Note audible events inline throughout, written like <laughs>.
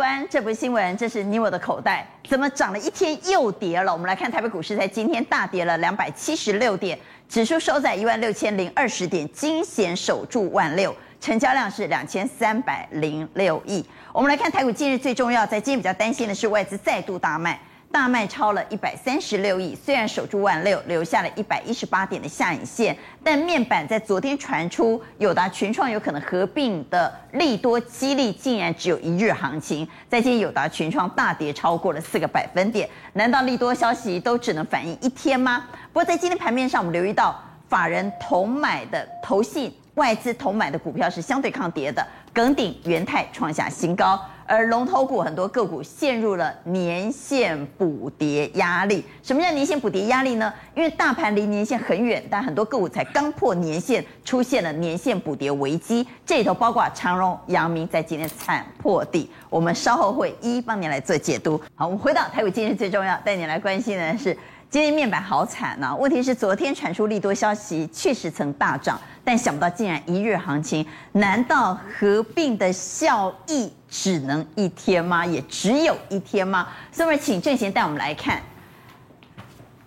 关，这不是新闻，这是你我的口袋。怎么涨了一天又跌了？我们来看台北股市，在今天大跌了两百七十六点，指数收在一万六千零二十点，惊险守住万六，成交量是两千三百零六亿。我们来看台股今日最重要，在今天比较担心的是外资再度大卖。大卖超了一百三十六亿，虽然守住万六，留下了一百一十八点的下影线，但面板在昨天传出友达群创有可能合并的利多激励，竟然只有一日行情。在今天友达群创大跌超过了四个百分点，难道利多消息都只能反映一天吗？不过在今天盘面上，我们留意到法人同买的投信外资同买的股票是相对抗跌的，耿鼎、元泰创下新高。而龙头股很多个股陷入了年线补跌压力。什么叫年线补跌压力呢？因为大盘离年线很远，但很多个股才刚破年线，出现了年线补跌危机。这里头包括长荣、阳明在今天惨破底。我们稍后会一一帮您来做解读。好，我们回到台股，今日最重要带你来关心的是。今天面板好惨呐、啊！问题是昨天传出利多消息，确实曾大涨，但想不到竟然一日行情。难道合并的效益只能一天吗？也只有一天吗？所以，我们请正贤带我们来看。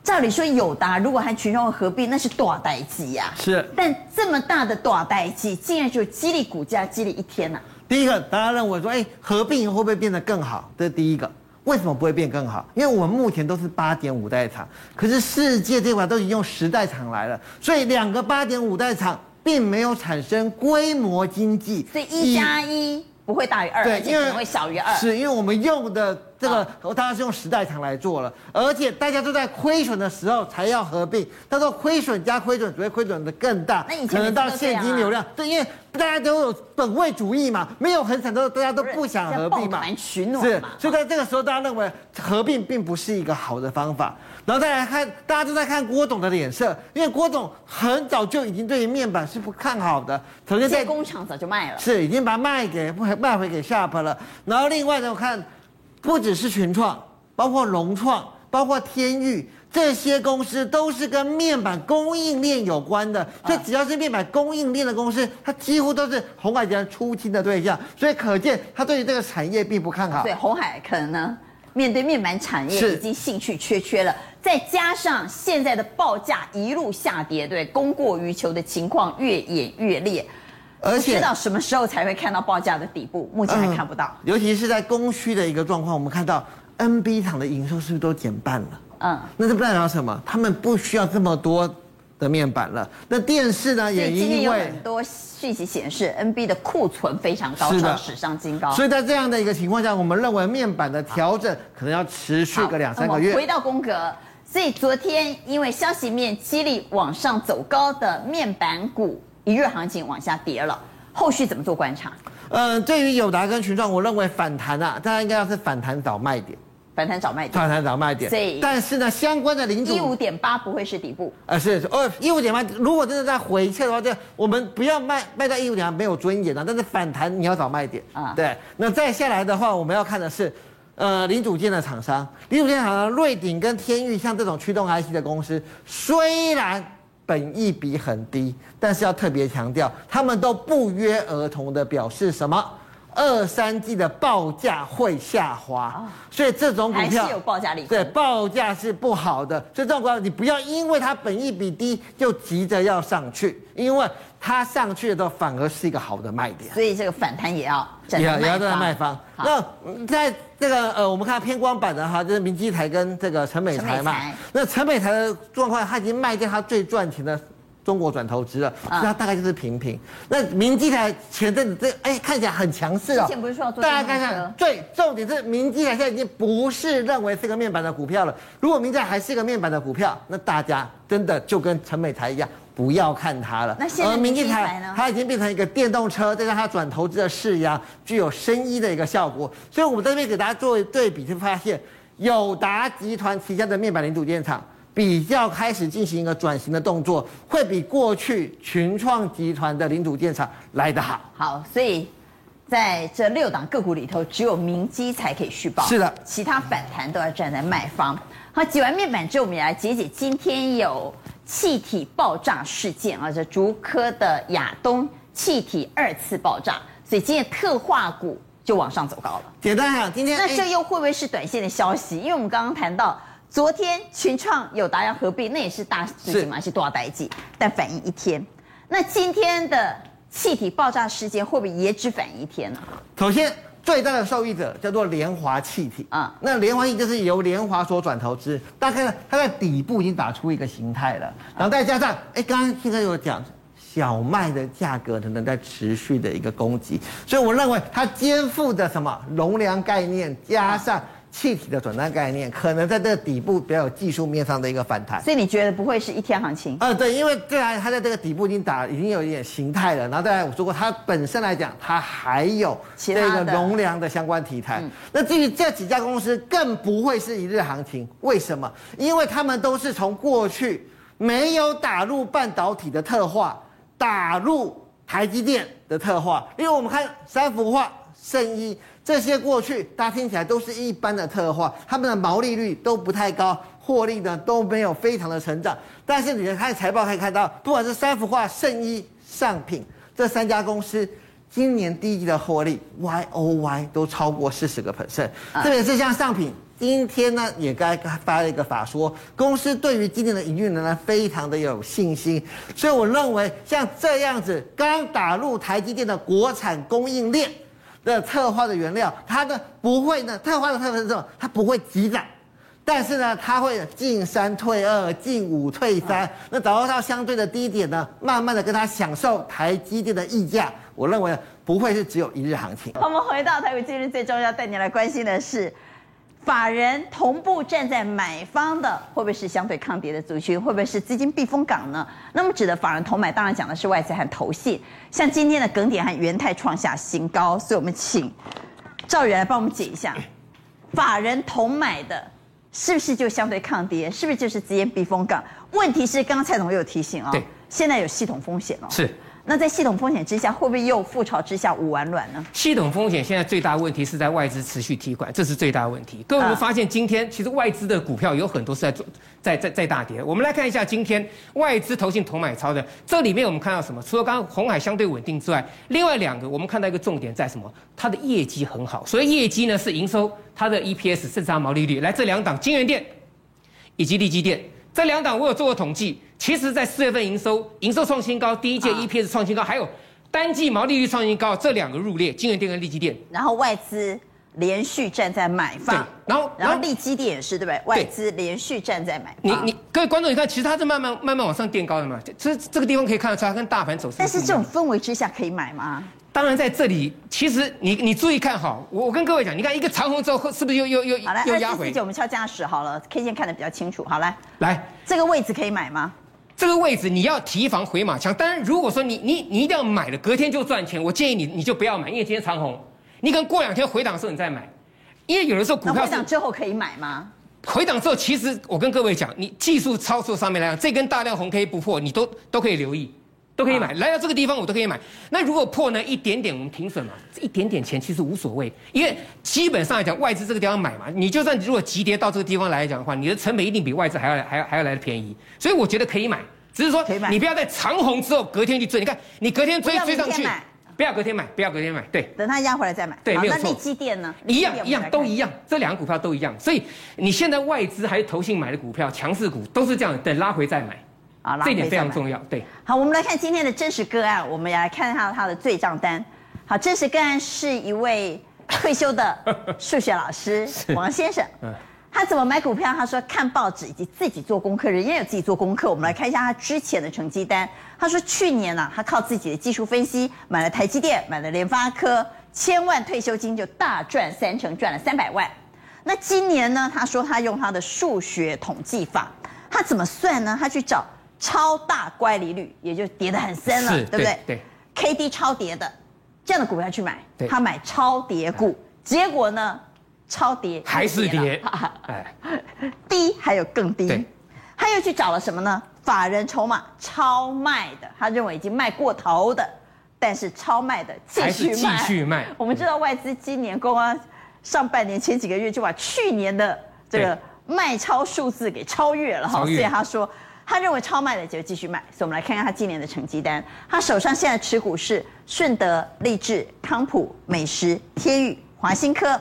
照理说，友达如果和群创合并，那是大代机呀。是。但这么大的大代机，竟然就激励股价激励一天呐、啊？第一个，大家认为说，哎，合并会不会变得更好？这是第一个。为什么不会变更好？因为我们目前都是八点五代厂，可是世界这块都已经用十代厂来了，所以两个八点五代厂并没有产生规模经济，所以一加一不会大于二，对，因为可能会小于二，是因为我们用的。这个当然是用时代厂来做了，而且大家都在亏损的时候才要合并，到时候亏损加亏损只会亏损的更大，可能到现金流量。对，因为大家都有本位主义嘛，没有很惨的，大家都不想合并嘛。是，所以在这个时候，大家认为合并并不是一个好的方法。然后再来看，大家都在看郭董的脸色，因为郭董很早就已经对于面板是不看好的，首先在工厂早就卖了，是已经把它卖给卖回给 Sharp 了。然后另外呢，我看。不只是群创，包括融创，包括天域，这些公司都是跟面板供应链有关的。所以只要是面板供应链的公司，它几乎都是红海集团出清的对象。所以可见，他对于这个产业并不看好。对，红海可能呢，面对面板产业已经兴趣缺缺了，再加上现在的报价一路下跌，对，供过于求的情况越演越烈。而且不知道什么时候才会看到报价的底部，目前还看不到。嗯、尤其是在供需的一个状况，我们看到 NB 厂的营收是不是都减半了？嗯，那这不代表什么？他们不需要这么多的面板了。那电视呢？也因为今天有很多讯息显示，NB 的库存非常高，创史上新高。所以在这样的一个情况下，我们认为面板的调整可能要持续个两三个月。回到宫格，所以昨天因为消息面激励往上走高的面板股。一日行情往下跌了，后续怎么做观察？嗯、呃，对于友达跟群创，我认为反弹啊，大家应该要是反弹找卖点，反弹找卖点，反弹找卖点。所以，但是呢，相关的领主一五点八不会是底部啊、呃，是哦，一五点八，如果真的在回撤的话，就我们不要卖卖到一五点八没有尊严的，但是反弹你要找卖点啊。对，那再下来的话，我们要看的是，呃，零组件的厂商，零组件厂商，瑞鼎跟天域像这种驱动 IC 的公司，虽然。本益比很低，但是要特别强调，他们都不约而同的表示什么？二三季的报价会下滑，所以这种股票还是有报价力。对，报价是不好的，所以这种股票你不要因为它本益比低就急着要上去，因为它上去的时候反而是一个好的卖点。所以这个反弹也要也要也要站在卖方。那在这个呃，我们看偏光板的哈，就是明基台跟这个陈美台嘛。那陈美台的状况，他已经卖掉他最赚钱的。中国转投资了，那大概就是平平。那明基台前阵子这哎看起来很强势哦，不是说大家看看，最，重点是明基台现在已经不是认为是个面板的股票了。如果明基台还是一个面板的股票，那大家真的就跟陈美台一样，不要看它了。那现在明基台呢？它已经变成一个电动车，再加上它转投资的势压，具有生医的一个效果。所以我们在这边给大家做对比，就发现友达集团旗下的面板零组件厂。比较开始进行一个转型的动作，会比过去群创集团的零组件厂来得好。好，所以在这六档个股里头，只有明基才可以续报。是的，其他反弹都要站在卖方。好，挤完面板之后，我们也来解解今天有气体爆炸事件啊，这竹科的亚东气体二次爆炸，所以今天特化股就往上走高了。简单讲，今天那这又会不会是短线的消息？因为我们刚刚谈到，昨天群创有达要合并，那也是大事情嘛，是，是多少代际？但反应一天。那今天的气体爆炸事件会不会也只反应一天呢？首先。最大的受益者叫做联华气体啊，那联华气就是由联华所转投资，大概它在底部已经打出一个形态了，然后再加上，哎，刚刚现在有讲小麦的价格可能在持续的一个攻击，所以我认为它肩负的什么容量概念加上。气体的转单概念可能在这个底部比较有技术面上的一个反弹，所以你觉得不会是一天行情？呃，对，因为既然它在这个底部已经打，已经有一点形态了，然后再来我说过，它本身来讲，它还有这个容量的相关题材。嗯、那至于这几家公司，更不会是一日行情。为什么？因为他们都是从过去没有打入半导体的特化，打入台积电的特化。因为我们看三幅画，圣一。这些过去大家听起来都是一般的特化，他们的毛利率都不太高，获利呢都没有非常的成长。但是你看财报可以看到，不管是三幅画、圣衣、上品这三家公司，今年第一季的获利 Y O Y 都超过四十个 percent。特别是像上品，今天呢也该发了一个法说，公司对于今年的营运呢非常的有信心。所以我认为像这样子刚打入台积电的国产供应链。的特化的原料，它呢不会呢，特化的特色是什么？它不会积攒，但是呢，它会进三退二，进五退三，那找到相对的低点呢，慢慢的跟它享受台积电的溢价。我认为不会是只有一日行情。我们回到台北今日最重要带你来关心的是。法人同步站在买方的，会不会是相对抗跌的族群？会不会是资金避风港呢？那么指的法人同买，当然讲的是外资和投信。像今天的耿鼎和元泰创下新高，所以我们请赵源来帮我们解一下，<coughs> 法人同买的，是不是就相对抗跌？是不是就是资金避风港？问题是，刚刚蔡总又有提醒哦，对，现在有系统风险哦，是。那在系统风险之下，会不会又覆巢之下无完卵呢？系统风险现在最大问题是在外资持续提款，这是最大问题。各位，我们发现今天其实外资的股票有很多是在做在在在大跌。我们来看一下今天外资投信同买超的，这里面我们看到什么？除了刚刚红海相对稳定之外，另外两个我们看到一个重点在什么？它的业绩很好，所以业绩呢是营收、它的 EPS 甚至它毛利率。来，这两档金源店以及力积电这两档我有做过统计。其实，在四月份营收营收创新高，第一季 EPS 创新高，还有单季毛利率创新高，这两个入列，金元电跟利基店。然后外资连续站在买方，然后然后利基店也是对不对？外资连续站在买方。你你各位观众，你看，其实它是慢慢慢慢往上垫高的嘛，其实这个地方可以看得出来，它跟大盘走势。但是这种氛围之下可以买吗？当然，在这里，其实你你注意看哈，我我跟各位讲，你看一个长红之后，是不是又又又又压回？我们敲加十好了，K 线看得比较清楚。好来来，这个位置可以买吗？这个位置你要提防回马枪，当然如果说你你你一定要买了，隔天就赚钱，我建议你你就不要买，因为今天长红，你可能过两天回档的时候你再买，因为有的时候股票回档之后可以买吗？回档之后，其实我跟各位讲，你技术操作上面来讲，这根大量红 K 不破，你都都可以留意，都可以买，来到这个地方我都可以买。那如果破呢，一点点我们停损嘛，这一点点钱其实无所谓，因为基本上来讲，外资这个地方买嘛，你就算如果急跌到这个地方来讲的话，你的成本一定比外资还要还要还要来的便宜，所以我觉得可以买。只是说，你不要在长红之后隔天去追。你看，你隔天追追上去，不要隔天买，不要隔天买，对，等它压回来再买。对，没有错。那力积电呢？一样一样都一样，这两个股票都一样。所以你现在外资还是投信买的股票，强势股都是这样，等拉回再买。啊，这一点非常重要。对。好，我们来看今天的真实个案，我们来看一下他的罪账单。好，真实个案是一位退休的数学老师 <laughs> 王先生。嗯。他怎么买股票？他说看报纸以及自己做功课，人家有自己做功课。我们来看一下他之前的成绩单。他说去年呢、啊，他靠自己的技术分析买了台积电，买了联发科，千万退休金就大赚三成，赚了三百万。那今年呢？他说他用他的数学统计法，他怎么算呢？他去找超大乖离率，也就跌得很深了，对不对？对。K D 超跌的这样的股票去买，他买超跌股，结果呢？超跌还是跌，<laughs> 哎，低还有更低，他又去找了什么呢？法人筹码超卖的，他认为已经卖过头的，但是超卖的继续卖。继续卖。<laughs> 我们知道外资今年公安上半年前几个月就把去年的这个卖超数字给超越了哈，所以他说他认为超卖的就继续卖，所以我们来看看他今年的成绩单。他手上现在持股是顺德、立志、康普、美食、天宇、华新科。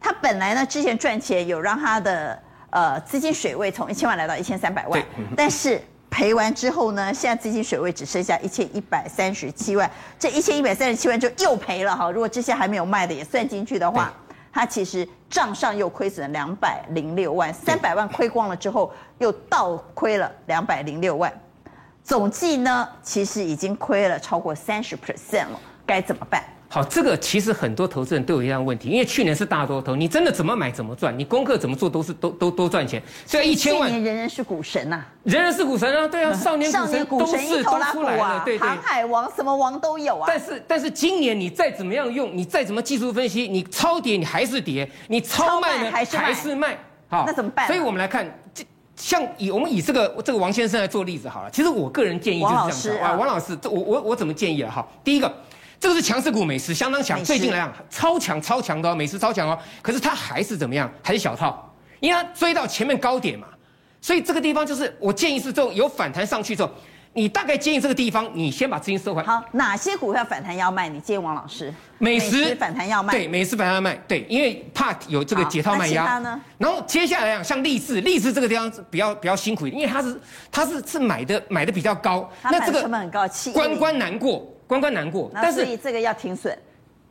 他本来呢之前赚钱有让他的呃资金水位从一千万来到一千三百万，但是赔完之后呢，现在资金水位只剩下一千一百三十七万。这一千一百三十七万就又赔了哈。如果这些还没有卖的也算进去的话。他其实账上又亏损了两百零六万，三百万亏光了之后，又倒亏了两百零六万，总计呢，其实已经亏了超过三十 percent 了，该怎么办？好，这个其实很多投资人都有一样问题，因为去年是大多头，你真的怎么买怎么赚，你功课怎么做都是都都都赚钱。所以一千万，年人人是股神呐、啊，人人是股神啊，对啊，少年股神都是都出来了，对对，航海王什么王都有啊。但是但是今年你再怎么样用，你再怎么技术分析，你超跌你还是跌，你超卖呢还是卖，还是卖，好，那怎么办？所以我们来看，像以我们以这个这个王先生来做例子好了，其实我个人建议就是这样子啊，王老师，这我我我怎么建议了？哈，第一个。这个是强势股，美食相当强，最近来讲超强超强的哦，美食超强哦。可是它还是怎么样？还是小套，因为它追到前面高点嘛。所以这个地方就是我建议是，之后有反弹上去之后，你大概建议这个地方，你先把资金收回来。好，哪些股票反弹要卖？你建议王老师。美食反弹要卖。对，美食反弹要卖。对，因为怕有这个解套卖压。其他呢？然后接下来讲，像立志，立志这个地方比较比较辛苦一点，因为它是它是是买的买的比较高，那这个成本很高，关关难过。关关难过，但是这个要停损，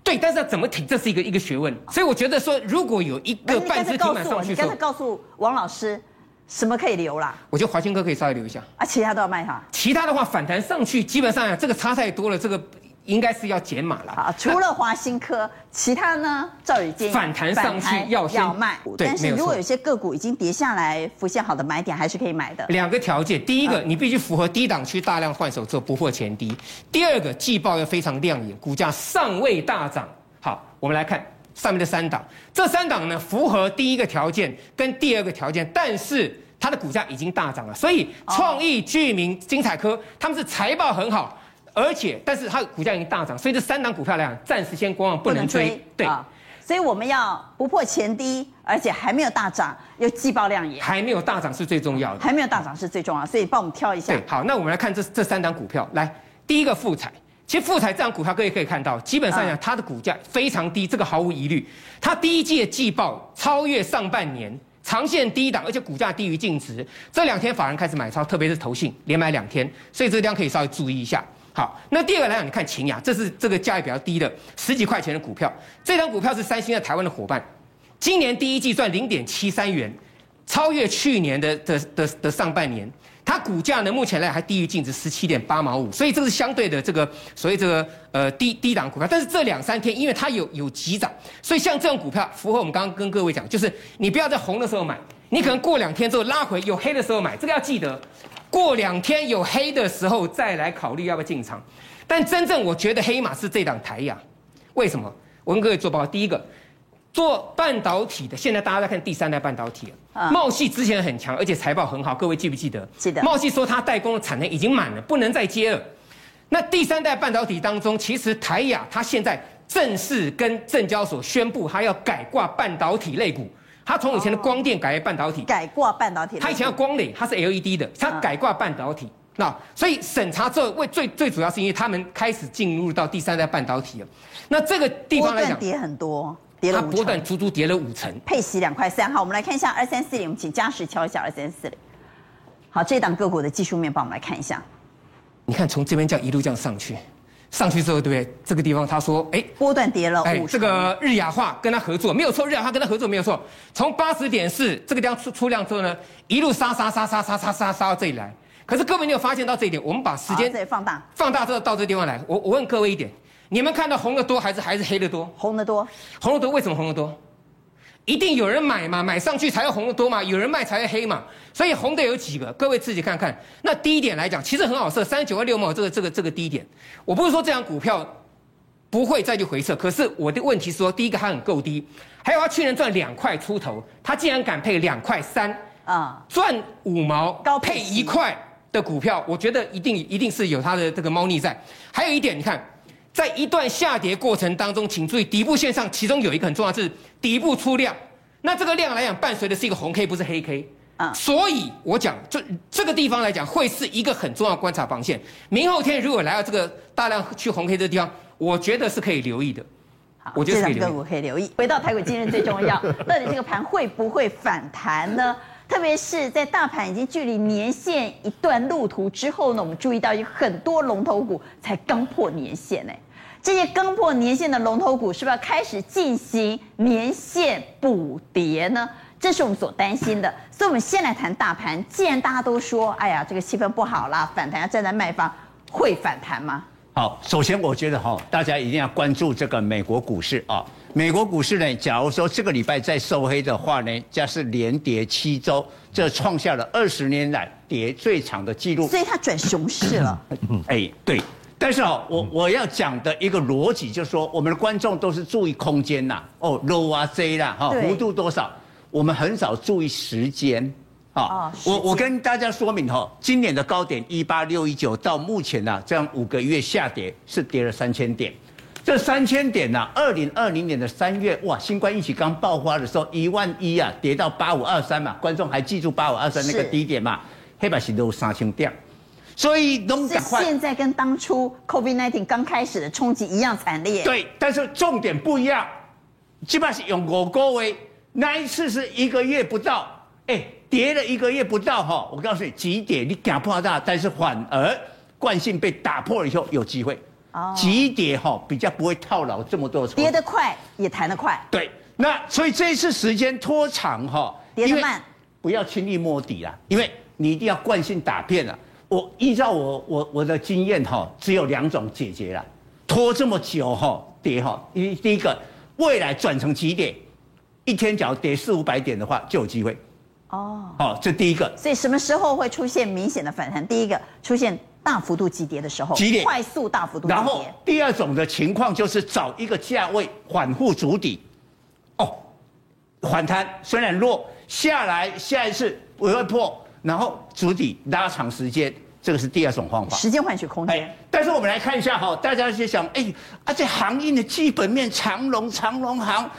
对，但是要怎么停，这是一个一个学问。所以我觉得说，如果有一个半只停板上去，你刚才告诉王老师，什么可以留啦？我觉得华兴哥可以稍微留一下啊，其他都要卖哈。其他的话反弹上去，基本上这个差太多了，这个。应该是要减码了。好，除了华新科，其他呢？赵宇建议反弹上去要先要卖。对，但是如果有些个股已经跌下来，浮现好的买点，还是可以买的。两个条件，第一个，你必须符合低档区大量换手之后不破前低；第二个，季报要非常亮眼，股价尚未大涨。好，我们来看上面的三档，这三档呢符合第一个条件跟第二个条件，但是它的股价已经大涨了。所以创意、聚明、精彩科，他们是财报很好。而且，但是它股价已经大涨，所以这三档股票来讲，暂时先观望，不能追。对、哦，所以我们要不破前低，而且还没有大涨，又季报量也，还没有大涨是最重要的。还没有大涨是最重要的，所以帮我们挑一下。对，好，那我们来看这这三档股票。来，第一个富彩，其实富彩这档股票各位可以看到，基本上讲它的股价非常低，这个毫无疑虑。它第一季的季报超越上半年，长线低档，而且股价低于净值。这两天法人开始买超，特别是投信连买两天，所以这个地方可以稍微注意一下。好，那第二个来讲，你看秦雅，这是这个价位比较低的十几块钱的股票。这张股票是三星在台湾的伙伴，今年第一季赚零点七三元，超越去年的的的的上半年。它股价呢，目前来还低于净值十七点八毛五，所以这是相对的这个所谓这个呃低低档股票。但是这两三天，因为它有有急涨，所以像这种股票符合我们刚刚跟各位讲，就是你不要在红的时候买，你可能过两天之后拉回有黑的时候买，这个要记得。过两天有黑的时候再来考虑要不要进场，但真正我觉得黑马是这档台亚，为什么？我跟各位做报告，第一个做半导体的，现在大家在看第三代半导体了。茂系之前很强，而且财报很好，各位记不记得？记得。茂系说它代工的产能已经满了，不能再接了。那第三代半导体当中，其实台亚它现在正式跟证交所宣布，它要改挂半导体类股。它从以前的光电改为半导体，改挂半导体。它以前要光磊，它是 LED 的，它改挂半导体。那所以审查之后，为最最主要是因为他们开始进入到第三代半导体了。那这个地方来讲，跌很多，跌了。它波段足足跌了五成。配息两块三。好，我们来看一下二三四零，我们请嘉实敲一下二三四零。好，这档个股的技术面，帮我们来看一下。你看，从这边这样一路这样上去。上去之后，对不对？这个地方他说，哎，波段跌了。哎，这个日亚化跟他合作没有错，日亚化跟他合作没有错。从八十点四这个地方出出量之后呢，一路杀杀杀杀杀杀杀杀到这里来。可是各位，你有发现到这一点？我们把时间放大，放大之后到这个地方来。我我问各位一点，你们看到红的多还是还是黑的多？红的多，红的多，为什么红的多？一定有人买嘛，买上去才会红的多嘛，有人卖才会黑嘛，所以红的有几个，各位自己看看。那低点来讲，其实很好设，三十九块六毛这个这个这个低点。我不是说这张股票不会再去回撤，可是我的问题是说，第一个它很够低，还有它去年赚两块出头，它竟然敢配两块三啊，赚五毛高配一块的股票，我觉得一定一定是有它的这个猫腻在。还有一点，你看。在一段下跌过程当中，请注意底部线上，其中有一个很重要，是底部出量。那这个量来讲，伴随的是一个红 K，不是黑 K。啊，所以我讲这这个地方来讲，会是一个很重要的观察防线。明后天如果来到这个大量去红 K 这个地方，我觉得是可以留意的。好，我觉得这个我可以留意。回到台股，今日最重要，<laughs> 到底这个盘会不会反弹呢？特别是在大盘已经距离年线一段路途之后呢，我们注意到有很多龙头股才刚破年线呢。这些刚破年线的龙头股是不是要开始进行年线补跌呢？这是我们所担心的。所以，我们先来谈大盘。既然大家都说，哎呀，这个气氛不好啦，反弹要站在卖方，会反弹吗？好，首先我觉得哈，大家一定要关注这个美国股市啊。美国股市呢，假如说这个礼拜再收黑的话呢，将是连跌七周，这创下了二十年来跌最长的记录。所以它转熊市了。哎，对。但是哦，我我要讲的一个逻辑就是说，我们的观众都是注意空间呐，哦，low 啊，Z 啦，哈，幅度多少，我们很少注意时间。啊，我我跟大家说明哈，今年的高点一八六一九到目前呢，这样五个月下跌是跌了三千点，这三千点呢，二零二零年的三月哇，新冠疫情刚爆发的时候一万一啊，跌到八五二三嘛，观众还记住八五二三那个低点嘛，黑白是都三千点，所以都是现在跟当初 COVID-19 刚开始的冲击一样惨烈。对，但是重点不一样，基本上是用我各位那一次是一个月不到，哎。跌了一个月不到哈，我告诉你，急跌你敢破大，但是反而惯性被打破了以后有机会。哦，急跌哈比较不会套牢这么多。跌得快也弹得快。对，那所以这一次时间拖长哈，跌得慢，不要轻易摸底啦，因为你一定要惯性打遍了。我依照我我我的经验哈，只有两种解决了，拖这么久哈跌哈，第第一个未来转成急跌，一天只要跌四五百点的话就有机会。哦，好，这第一个。所以什么时候会出现明显的反弹？第一个出现大幅度急跌的时候，急跌，快速大幅度。然后第二种的情况就是找一个价位反复筑底，哦，反弹虽然弱，下来下一次不会破，然后筑底拉长时间，这个是第二种方法。时间换取空间。但是我们来看一下哈，大家就想，哎，啊这航运的基本面，长龙、长荣航。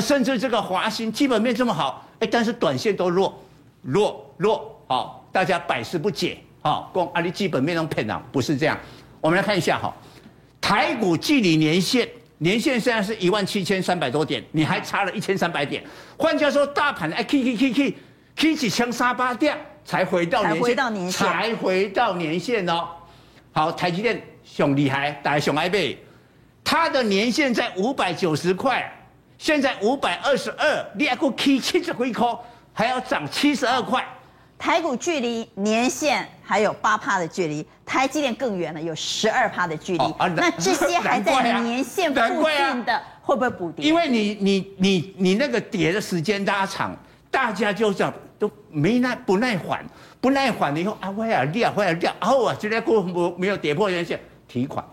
甚至这个华兴基本面这么好，哎，但是短线都弱，弱弱，好，大家百思不解，好，光阿里基本面能骗啊，不是这样。我们来看一下哈，台股距离年线，年线现在是一万七千三百多点，你还差了一千三百点。换句话说，大盘哎，K K K K K 几枪杀八掉，才回到年线，才回到年线，才回到年限哦。好，台积电熊厉害，大家熊爱贝，它的年线在五百九十块。现在五百二十二，你还够 K 七十回扣，还要涨七十二块。台股距离年线还有八趴的距离，台积电更远了，有十二趴的距离。哦啊、那这些还在年线附近的，会不会补跌？因为你你你你那个跌的时间拉长，大家就这样都没耐不耐烦，不耐烦了以后啊，会啊掉，会啊掉，然后啊，现在过没没有跌破年线，提款。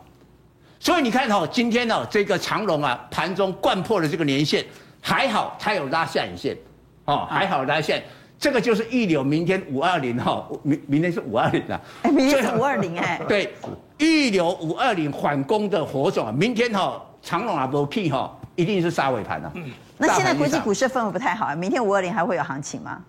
所以你看哦，今天呢，这个长龙啊，盘中掼破了这个年线，还好它有拉下影线，哦，还好拉线，这个就是预留明天五二零哈，明明天是五二零啊，哎，明天是五二零哎，对，预留五二零反攻的火种啊，明天哈长荣啊不屁哈，一定是杀尾盘啊。嗯，那现在国际股市氛围不太好啊，明天五二零还会有行情吗？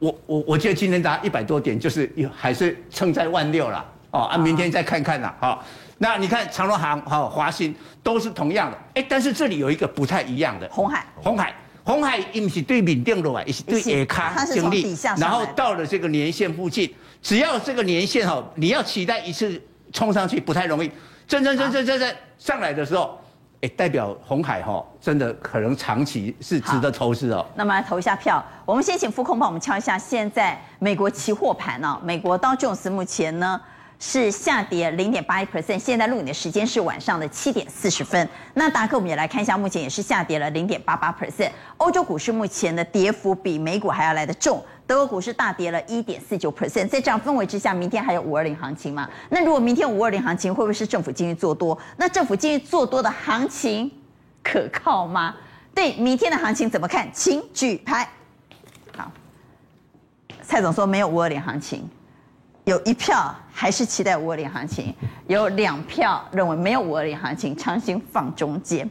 我我我觉得今天大家一百多点，就是还是撑在万六了，哦啊，明天再看看啦，哦。那你看长荣航、哈华兴都是同样的，哎，但是这里有一个不太一样的，红海，红海，红海，因为是对缅甸的啊，也是对下卡经历，然后到了这个年线附近，只要这个年线哈，你要期待一次冲上去不太容易，真真真真真真上来的时候，哎，代表红海哈真的可能长期是值得投资哦。那么来投一下票，我们先请副控帮我们敲一下现在美国期货盘哦，美国道琼斯目前呢？是下跌零点八一 percent，现在录影的时间是晚上的七点四十分。那达克我们也来看一下，目前也是下跌了零点八八 percent。欧洲股市目前的跌幅比美股还要来得重，德国股市大跌了一点四九 percent。在这样氛围之下，明天还有五二零行情吗？那如果明天五二零行情会不会是政府进去做多？那政府进去做多的行情可靠吗？对明天的行情怎么看？请举牌。好，蔡总说没有五二零行情。有一票还是期待五二零行情，有两票认为没有五二零行情，强行放中间。